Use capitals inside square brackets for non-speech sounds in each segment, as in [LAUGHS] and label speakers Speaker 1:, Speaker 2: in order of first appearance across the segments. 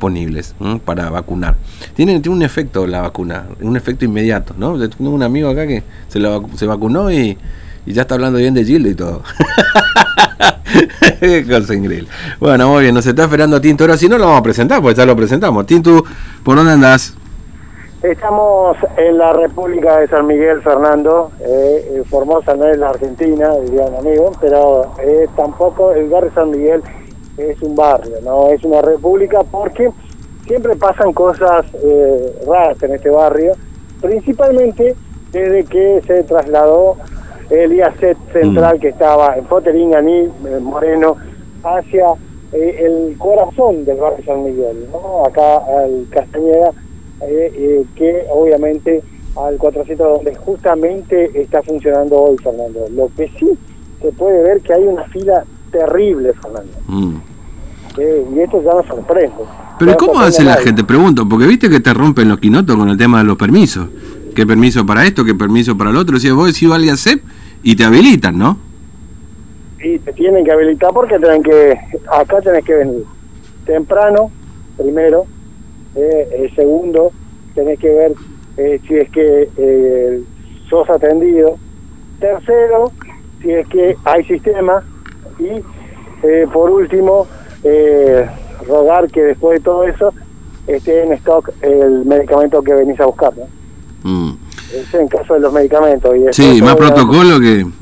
Speaker 1: disponibles para vacunar. Tiene, tiene un efecto la vacuna, un efecto inmediato, ¿no? Tengo un amigo acá que se, se vacunó y, ya está hablando bien de Gildo y todo. [LAUGHS] Bueno, muy bien, nos está esperando Tinto. Ahora si no lo vamos a presentar, pues ya lo presentamos. Tinto, ¿por dónde andás?
Speaker 2: Estamos en la República de San Miguel, Fernando. Eh, Formosa no es la Argentina, dirían amigos, pero eh, tampoco el barrio San Miguel es un barrio, no es una república porque siempre pasan cosas eh, raras en este barrio, principalmente desde que se trasladó el IACET central mm. que estaba en Poterín, Aní, Moreno, hacia eh, el corazón del barrio San Miguel, ¿no? acá al Castañeda, eh, que obviamente al 400 donde justamente está funcionando hoy, Fernando. Lo que sí se puede ver que hay una fila terrible, Fernando. Mm. y esto ya nos sorprende.
Speaker 1: Pero ¿cómo hace la gente? Pregunto, porque viste que te rompen los quinotos con el tema de los permisos. ¿Qué permiso para esto? ¿Qué permiso para el otro? Si vos decís valga CEP y te habilitan, ¿no?
Speaker 2: Y te tienen que habilitar porque tienen que, acá tenés que venir temprano, primero, eh, segundo, tenés que ver eh, si es que eh, sos atendido, tercero, si es que hay sistema, y eh, por último, eh, rogar que después de todo eso esté en stock el medicamento que venís a buscar. ¿no? Mm. en caso de los medicamentos. Y
Speaker 1: sí, más protocolo que... [LAUGHS]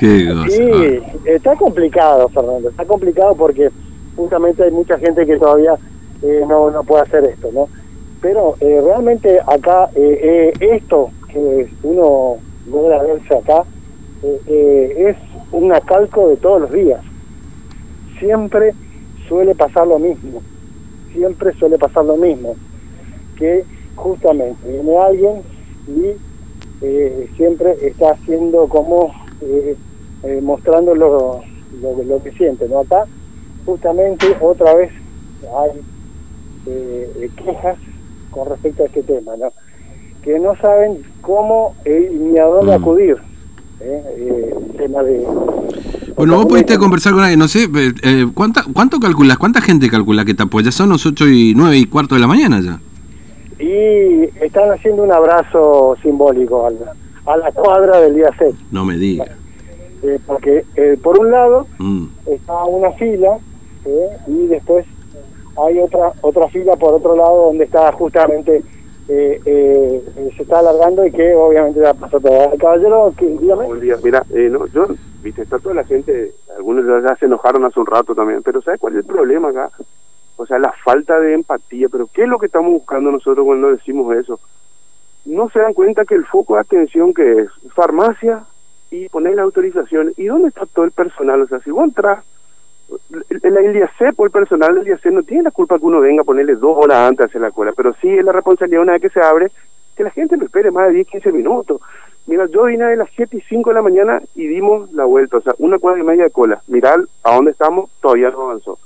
Speaker 2: Sí, está complicado, Fernando, está complicado porque justamente hay mucha gente que todavía eh, no, no puede hacer esto, ¿no? Pero realmente acá, esto que uno logra verse acá, es un acalco de todos los días. Siempre suele pasar lo mismo, siempre suele pasar lo mismo, que justamente viene alguien y eh, siempre está haciendo como eh, eh, mostrando lo, lo, que siente, ¿no? Acá justamente otra vez hay quejas con respecto a este tema, ¿no? Que no saben cómo ni a dónde mm. acudir eh, tema de...
Speaker 1: Bueno, vos pudiste conversar con alguien, no sé, eh, eh, ¿cuánta, ¿cuánto calculas? ¿Cuánta gente calcula que te apoya? Son los 8 y 9 y cuarto de la mañana ya.
Speaker 2: Y están haciendo un abrazo simbólico a la, cuadra del día 6.
Speaker 1: No me digas.
Speaker 2: Eh, porque por un lado mm. está una fila y después hay otra otra fila por otro lado donde está justamente eh, eh, se está alargando y que obviamente ya pasó todo. El caballero, que
Speaker 3: día, mira, eh, no, yo, viste, está toda la gente, algunos ya se enojaron hace un rato también, pero ¿sabes cuál es el problema acá? O sea, la falta de empatía, pero ¿qué es lo que estamos buscando nosotros cuando decimos eso? No se dan cuenta que el foco de atención que es farmacia y poner la autorización, ¿y dónde está todo el personal? O sea, si vos entras el IAC por el personal del IAC no tiene la culpa que uno venga a ponerle dos horas antes a hacer la cola, pero sí es la responsabilidad una vez que se abre que la gente no espere más de 10, 15 minutos. Mira, yo vine a las 7 y 5 de la mañana y dimos la vuelta, o sea, una cuadra y media de cola. Mirar a dónde estamos, todavía no avanzó.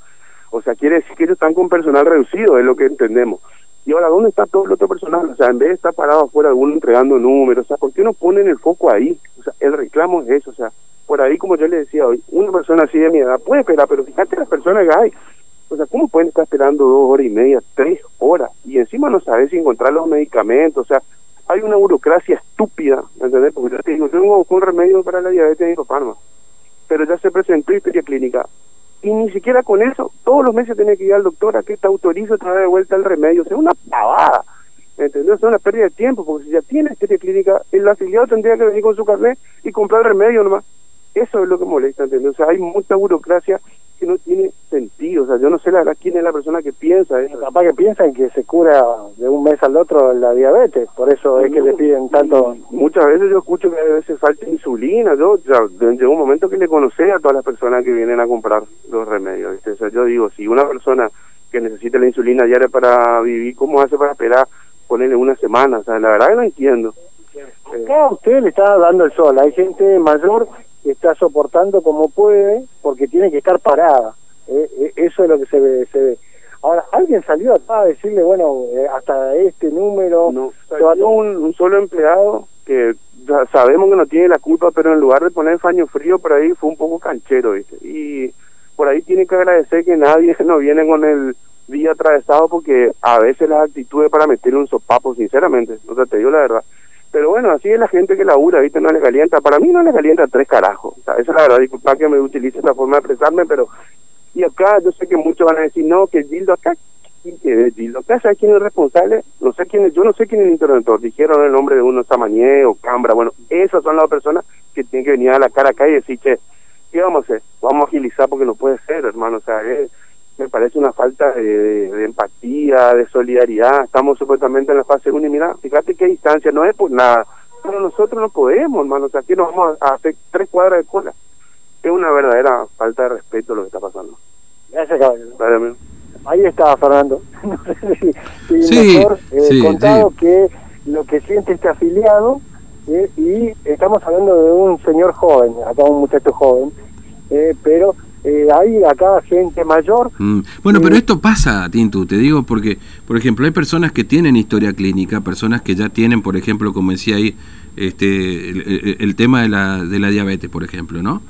Speaker 3: O sea, quiere decir que ellos están con personal reducido, es lo que entendemos. Y ahora, ¿dónde está todo el otro personal? O sea, en vez de estar parado afuera alguno entregando números, o sea, ¿por qué no ponen el foco ahí? O sea, el reclamo es eso, o sea, por ahí, como yo le decía hoy, una persona así de mi edad puede esperar, pero fíjate las personas que hay. O sea, ¿cómo pueden estar esperando dos horas y media, tres horas? Y encima no sabes si encontrar los medicamentos, o sea, hay una burocracia estúpida, ¿entendés? Porque yo te digo, tengo un remedio para la diabetes de Parma, pero ya se presentó historia clínica. Y ni siquiera con eso, todos los meses tiene que ir al doctor a que te autorice traer de vuelta el remedio. O sea, una pavada. ¿Entendés? Es una pérdida de tiempo, porque si ya tiene historia clínica, el afiliado tendría que venir con su carnet y comprar el remedio nomás. Eso es lo que molesta, ¿entendés? O sea, hay mucha burocracia que no tiene sentido. O sea, yo no sé la verdad quién es la persona que piensa eso.
Speaker 2: Capaz que piensan que se cura de un mes al otro la diabetes, por eso es que le piden tanto.
Speaker 3: Muchas veces yo escucho que a veces falta insulina. Yo ya llegó un momento que le conocí a todas las personas que vienen a comprar los remedios. ¿viste? O sea, yo digo, si una persona que necesita la insulina diaria para vivir, ¿cómo hace para esperar ponerle una semana? O sea, la verdad que no entiendo.
Speaker 2: Acá usted le está dando el sol. Hay gente mayor está soportando como puede porque tiene que estar parada. Eh, eh, eso es lo que se ve, se ve. Ahora, ¿alguien salió acá a decirle, bueno, eh, hasta este número?
Speaker 3: No, salió un, un solo empleado que sabemos que no tiene la culpa, pero en lugar de poner faño frío por ahí fue un poco canchero, ¿viste? Y por ahí tiene que agradecer que nadie [LAUGHS] no viene con el día atravesado porque a veces las actitudes para meter un sopapo, sinceramente, no te digo la verdad. Pero bueno, así es la gente que labura, ¿viste? No le calienta. Para mí no le calienta tres carajos. O sea, esa es la verdad. Disculpa que me utilice esta forma de expresarme, pero... Y acá yo sé que muchos van a decir, no, que Gildo acá... ¿Quién es Gildo? Acá ¿sabes quién es el responsable? No sé quién es, yo no sé quién es el interventor. Dijeron el nombre de uno, Samañé o Cambra. Bueno, esas son las personas que tienen que venir a la cara acá y decir, che, ¿qué vamos a hacer? Vamos a agilizar porque no puede ser, hermano. O sea, me parece una falta de, empatía, de solidaridad. Estamos supuestamente en la fase 1 y mira, fíjate qué distancia, no es por nada. Pero nosotros no podemos, hermano. O sea, aquí nos vamos a hacer tres cuadras de cola. Es una verdadera falta de respeto lo que está pasando.
Speaker 2: Gracias, caballero. Ahí está, Fernando. [LAUGHS] no sé si, mejor eh, contado que lo que siente este afiliado eh, y estamos hablando de un señor joven, acá un muchacho joven, eh, pero eh, hay acá gente mayor.
Speaker 1: Mm. Bueno, pero esto pasa, Tintu, te digo, porque, por ejemplo, hay personas que tienen historia clínica, personas que ya tienen, por ejemplo, como decía ahí, este, el, tema de la, de la diabetes, por ejemplo, ¿no?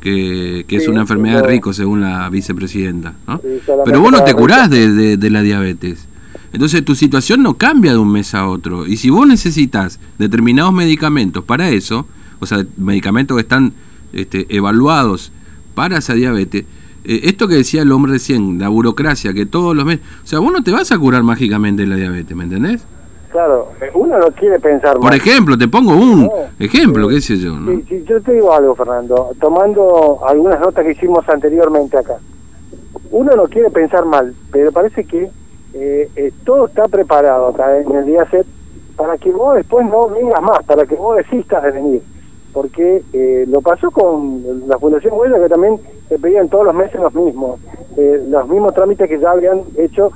Speaker 1: Que, que es una enfermedad de rico, según la vicepresidenta, ¿no? pero vos no te curás de, de la diabetes. Entonces tu situación no cambia de un mes a otro. Y si vos necesitas determinados medicamentos para eso, o sea, medicamentos que están este, evaluados para esa diabetes, eh, esto que decía el hombre recién, la burocracia, que todos los meses... O sea, vos no te vas a curar mágicamente la diabetes, ¿me entendés?
Speaker 2: Claro, uno no quiere pensar
Speaker 1: Por ejemplo, te pongo un ejemplo, qué sé yo.
Speaker 2: ¿no? Sí, yo te digo algo, Fernando, tomando algunas notas que hicimos anteriormente acá. Uno no quiere pensar mal, pero parece que eh, eh, todo está preparado acá en el día set para que vos después no vengas más, para que vos desistas de venir. Porque eh, lo pasó con la Fundación Huella, que también te pedían todos los meses los mismos, eh, los mismos trámites que ya habían hecho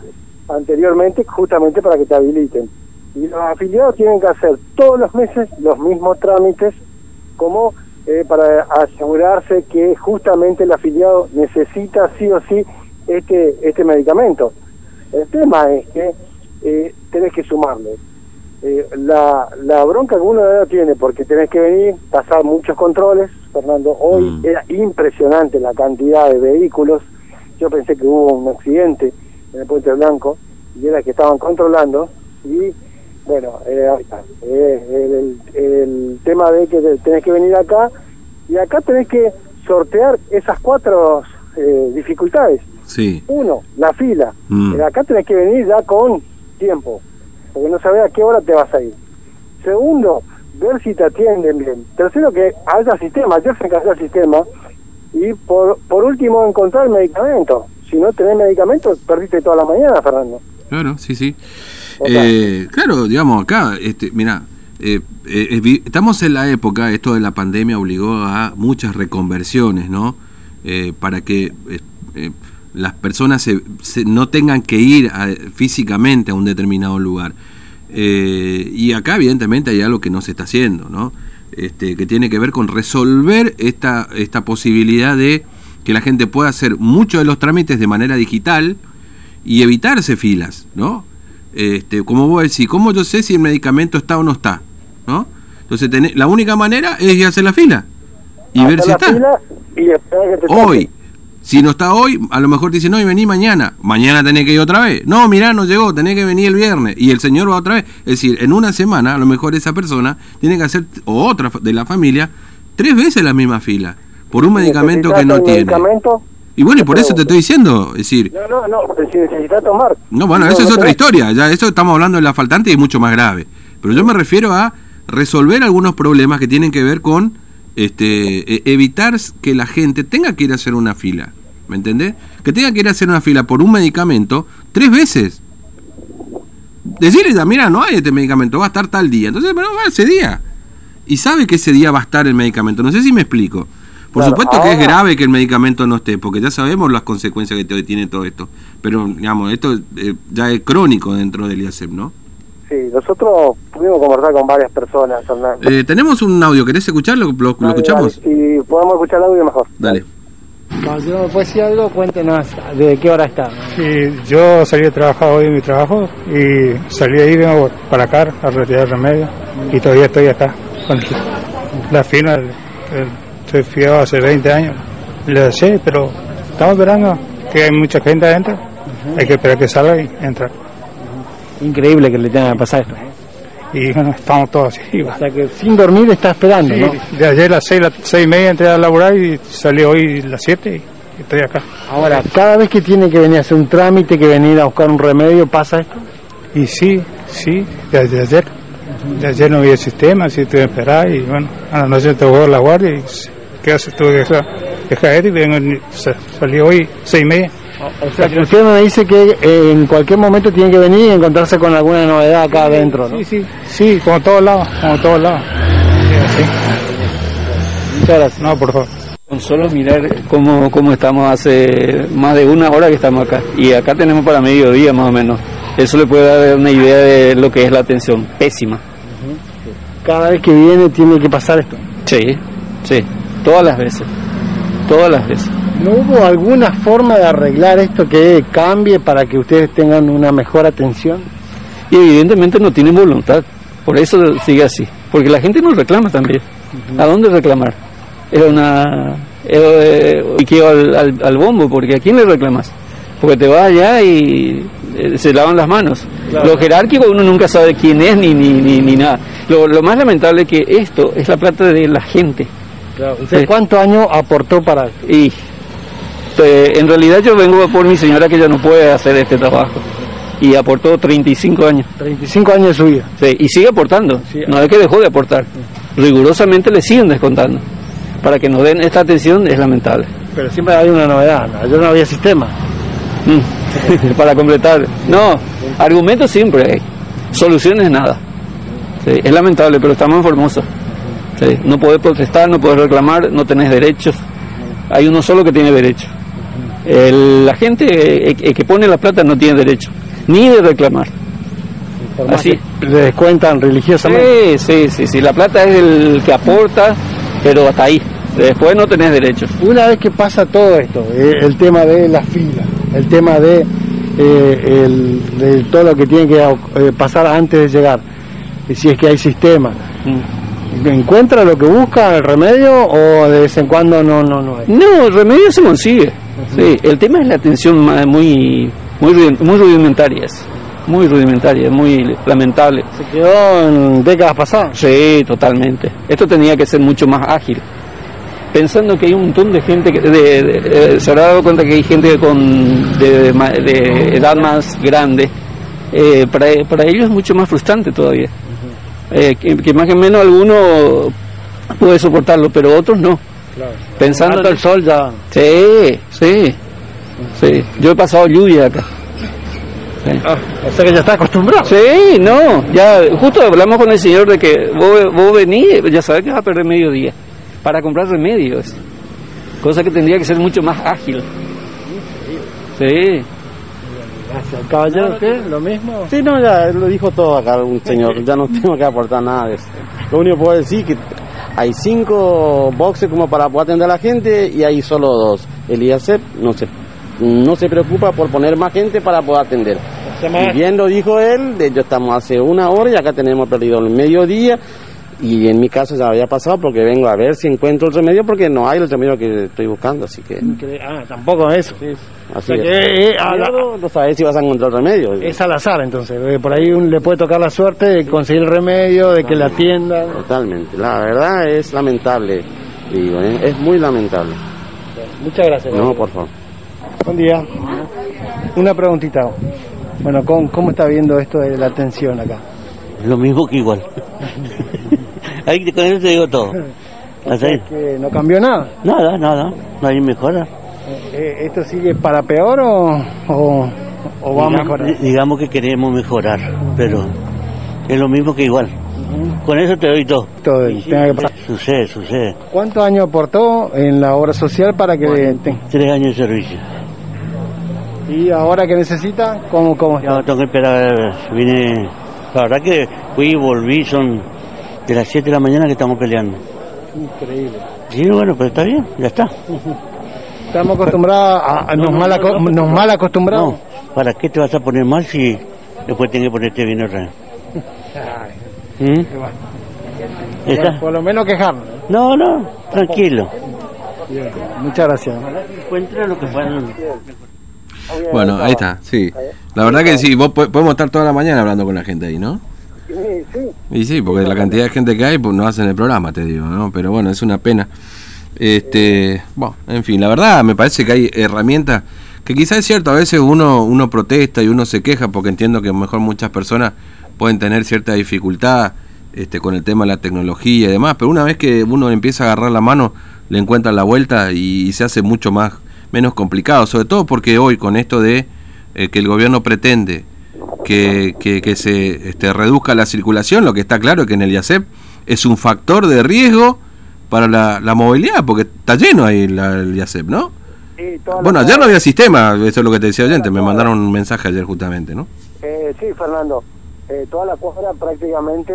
Speaker 2: anteriormente, justamente para que te habiliten. Y los afiliados tienen que hacer todos los meses los mismos trámites, como para asegurarse que justamente el afiliado necesita sí o sí este, este medicamento. El tema es que eh, tenés que sumarle. Eh, la, la bronca que uno tiene, porque tenés que venir, pasar muchos controles, Fernando, hoy mm. era impresionante la cantidad de vehículos, yo pensé que hubo un accidente en el Puente Blanco, y era que estaban controlando, y bueno, eh, el, el, tema de que tenés que venir acá, y acá tenés que sortear esas cuatro eh, dificultades.
Speaker 1: Sí.
Speaker 2: Uno, la fila. Mm. Acá tenés que venir ya con tiempo, porque no sabes a qué hora te vas a ir. Segundo, ver si te atienden bien. Tercero, que haya sistema. Ayer se encargó el sistema. Y por, por último, encontrar medicamento. Si no tenés medicamento, perdiste toda la mañana, Fernando.
Speaker 1: Claro, sí, sí. Eh, claro, digamos, acá, este, mira, eh, eh, estamos en la época, esto de la pandemia obligó a muchas reconversiones, ¿no? para que las personas no tengan que ir físicamente a un determinado lugar. Eh, y acá evidentemente hay algo que no se está haciendo, ¿no? Este, que tiene que ver con resolver esta, esta posibilidad de que la gente pueda hacer muchos de los trámites de manera digital y evitarse filas, ¿no? Este, como vos decís, ¿cómo yo sé si el medicamento está o no está? ¿no? Entonces la única manera es ir a hacer la fila y ver si está. Hoy, si no está hoy, a lo mejor te dice, no, y vení mañana. Mañana tenés que ir otra vez. No, mirá, no llegó, tenés que venir el viernes. Y el Señor va otra vez. Es decir, en una semana, a lo mejor esa persona tiene que hacer, o otra de la familia, tres veces la misma fila. Por un medicamento que no tiene. Y bueno, y por eso te estoy diciendo, es decir...
Speaker 2: No, no, no, si necesita tomar.
Speaker 1: No, bueno, eso es otra historia, ya eso estamos hablando de la faltante y es mucho más grave. Pero yo me refiero a resolver algunos problemas que tienen que ver con este, e, evitar que la gente tenga que ir a hacer una fila. ¿Me entendés? Que tenga que ir a hacer una fila por un medicamento tres veces. Decirle, mira, no hay este medicamento, va a estar tal día. Entonces, bueno, va ese día. Y sabe que ese día va a estar el medicamento. No sé si me explico. Por supuesto que es grave que el medicamento no esté, porque ya sabemos las consecuencias que tiene todo esto. Pero, digamos, esto eh, ya es crónico dentro del IASEP, ¿no?
Speaker 2: Sí, nosotros pudimos conversar con varias personas.
Speaker 1: Eh, tenemos un audio, ¿querés escucharlo? ¿Lo, escuchamos?
Speaker 2: si podemos escuchar el audio, mejor.
Speaker 1: Dale.
Speaker 4: Cuando me puede decir algo, cuéntenos de qué hora está.
Speaker 5: Sí, yo salí de trabajar hoy en mi trabajo y salí ahí, vengo para acá a retirar remedio y todavía estoy acá con la firma. Estoy fiado hace 20 años. Le sé, pero estamos esperando que hay mucha gente adentro hay que esperar que salga y entrar.
Speaker 2: Increíble que le tenga que pasar esto.
Speaker 5: Y bueno, estamos todos así.
Speaker 2: O sea que sin dormir está esperando,
Speaker 5: Sí,
Speaker 2: ¿no?
Speaker 5: de ayer a las seis, las seis y media entré a laburar y salí hoy a las siete y estoy acá.
Speaker 2: Ahora, cada vez que tiene que venir a hacer un trámite, que venir a buscar un remedio, ¿pasa esto?
Speaker 5: Y sí, sí, desde ayer. De ayer no había sistema, sí tuve que esperar y bueno, a la noche tocó la guardia y ¿qué hace? Tuve que dejar, y vengo, salí hoy seis y media.
Speaker 2: O sea, que usted me dice que eh, en cualquier momento tiene que venir y encontrarse con alguna novedad acá adentro, ¿no?
Speaker 5: Sí, sí, sí, como todos lados, como todos lados. Sí.
Speaker 2: Muchas gracias.
Speaker 5: No, por favor.
Speaker 6: Con solo mirar cómo, cómo estamos hace más de una hora que estamos acá. Y acá tenemos para mediodía más o menos. Eso le puede dar una idea de lo que es la atención. Pésima.
Speaker 2: Cada vez que viene tiene que pasar esto.
Speaker 6: Sí, sí. Todas las veces. Todas las veces.
Speaker 2: ¿No hubo alguna forma de arreglar esto que cambie para que ustedes tengan una mejor atención?
Speaker 6: Y evidentemente no tienen voluntad. Por eso sigue así. Porque la gente no reclama también. ¿A dónde reclamar? Es una... Eh, y quedo al, al- al bombo, porque ¿a quién le reclamas? Porque te vas allá y eh, se lavan las manos. Lo jerárquico uno nunca sabe quién es ni, ni, ni, ni nada. Lo, lo más lamentable es que esto es la plata de la gente.
Speaker 2: ¿Usted
Speaker 6: Sí.
Speaker 2: cuántos años aportó para?
Speaker 6: Y eh, en realidad yo vengo por mi señora que ya no puede hacer este trabajo. Y aportó 35 años.
Speaker 2: 35 años de su vida.
Speaker 6: Sí, y sigue aportando.
Speaker 2: Sí.
Speaker 6: No es que dejó de aportar. Rigurosamente le siguen descontando. Para que nos den esta atención es lamentable.
Speaker 2: Pero siempre hay una novedad. ¿no? Ayer no había sistema.
Speaker 6: Mm. [LAUGHS] Para completar. No, argumentos siempre hay. Soluciones nada. Sí, es lamentable, pero estamos en Formosa. Sí, no podés protestar, no podés reclamar, no tenés derechos. Hay uno solo que tiene derecho. El- la gente eh, eh, que pone la plata no tiene derecho, ni de reclamar. Así.
Speaker 2: le descuentan religiosamente.
Speaker 6: Sí, sí, sí, sí. La plata es el que aporta, pero hasta ahí. Después no tenés derechos.
Speaker 2: Una vez que pasa todo esto, eh, el tema de la fila, el tema de, eh, el- de todo lo que tiene que eh, pasar antes de llegar, y si es que hay sistema, ¿encuentra lo que busca, el remedio, o de vez en cuando no, no, no hay?
Speaker 6: No, el remedio se consigue. Sí, el tema es la atención muy, muy, muy rudimentaria. Muy rudimentaria, muy lamentable.
Speaker 2: Se quedó en décadas pasadas.
Speaker 6: Sí, totalmente. Esto tenía que ser mucho más ágil. Pensando que hay un montón de gente que de- de- eh, se habrá dado cuenta que hay gente con de, edad más grande. eh, para, para ellos es mucho más frustrante todavía. Eh, que, que más que menos alguno puede soportarlo, pero otros no. Pensando
Speaker 2: Tanto el sol ya.
Speaker 6: Sí, sí, sí. Yo he pasado lluvia acá. Sí.
Speaker 2: o sea que ya está acostumbrado.
Speaker 6: Sí, no, ya justo hablamos con el señor de que vos, vos venís, ya sabés que vas a perder medio día para comprar remedios, cosa que tendría que ser mucho más ágil. Sí,
Speaker 2: Gracias. Caballero, ¿usted lo mismo?
Speaker 7: Sí, no, ya lo dijo todo acá un señor, ya no tengo que aportar nada de eso. Lo único que puedo decir es que hay cinco boxes como para poder atender a la gente y hay solo dos. El IACEP no se, no se preocupa por poner más gente para poder atender. Y bien lo dijo él, de hecho estamos hace una hora y acá tenemos perdido el mediodía y en mi caso ya había pasado porque vengo a ver si encuentro el remedio porque no hay el remedio que estoy buscando, así que
Speaker 2: Ah, tampoco eso.
Speaker 7: así
Speaker 2: O sea
Speaker 7: es.
Speaker 2: que, eh, a la-
Speaker 7: no sabes si vas a encontrar remedio.
Speaker 2: es al azar entonces. eh, Por ahí un- le puede tocar la suerte de conseguir el remedio, de que le atiendan.
Speaker 7: Totalmente, la verdad es lamentable, digo, ¿eh? es muy lamentable.
Speaker 2: Muchas gracias.
Speaker 7: No, por favor.
Speaker 2: Buen día. Una preguntita. Bueno, ¿cómo, cómo está viendo esto de la atención acá?
Speaker 8: Lo mismo que igual. [LAUGHS] Ahí con eso te digo todo. [LAUGHS] Así.
Speaker 2: Que no cambió nada.
Speaker 8: Nada, nada, no hay mejora.
Speaker 2: Eh, ¿Esto sigue para peor o, o, o va a
Speaker 8: Digamos-
Speaker 2: mejorar?
Speaker 8: Digamos que queremos mejorar, pero es lo mismo que igual. Con eso te doy todo.
Speaker 2: Todo tenga que.
Speaker 8: Sucede, sucede.
Speaker 2: ¿Cuántos años aportó en la obra social para que te-
Speaker 8: Tres años de servicio.
Speaker 2: y ahora que necesita cómo cómo está?
Speaker 8: Ya tengo que esperar, vine... La verdad que fui y volví, son de las 7 de la mañana que estamos peleando.
Speaker 2: Increíble.
Speaker 8: Sí, bueno, pero está bien, ya está.
Speaker 2: Estamos acostumbrados a, a- nos mal aco- nos mal acostumbrados.
Speaker 8: No, ¿para qué te vas a poner mal si después tienes que ponerte bien otra vez? [LAUGHS] ¿Mm? ¿Está?
Speaker 2: Bueno, por lo menos quejarnos.
Speaker 8: No, no, tranquilo.
Speaker 2: Muchas gracias.
Speaker 8: Encuentra lo que puedan.
Speaker 1: Bueno, ahí está, sí. La verdad que sí, vos podemos estar toda la mañana hablando con la gente ahí, ¿no? Y sí, porque la cantidad de gente que hay, pues no hacen el programa, te digo, ¿no? Pero bueno, es una pena. Este, bueno, en fin, la verdad me parece que hay herramientas que quizás es cierto, a veces uno, uno protesta y uno se queja porque entiendo que a lo mejor muchas personas pueden tener cierta dificultad este, con el tema de la tecnología y demás, pero una vez que uno empieza a agarrar la mano, le encuentra la vuelta y, se hace mucho más menos complicado, sobre todo porque hoy con esto de eh, que el gobierno pretende que, que, se este, reduzca la circulación, lo que está claro es que en el IACEP es un factor de riesgo para la, movilidad, porque está lleno ahí el IACEP, ¿no? bueno, ayer no había sistema, eso es lo que te decía oyente, me mandaron un mensaje ayer justamente, ¿no?
Speaker 2: Eh, sí, Fernando, eh, toda la cuadra prácticamente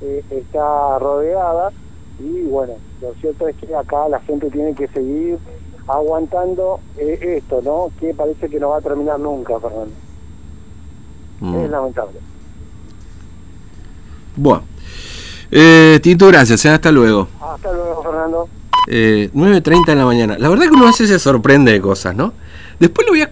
Speaker 2: eh, está rodeada y bueno, lo cierto es que acá la gente tiene que seguir aguantando esto, ¿no? Que parece que no va a terminar nunca, Fernando. Mm. Es lamentable.
Speaker 1: Bueno. Eh, Tito, gracias. Hasta luego.
Speaker 2: Hasta luego, Fernando.
Speaker 1: Eh, 9.30 de la mañana. La verdad que uno a veces se sorprende de cosas, ¿no? Después lo voy a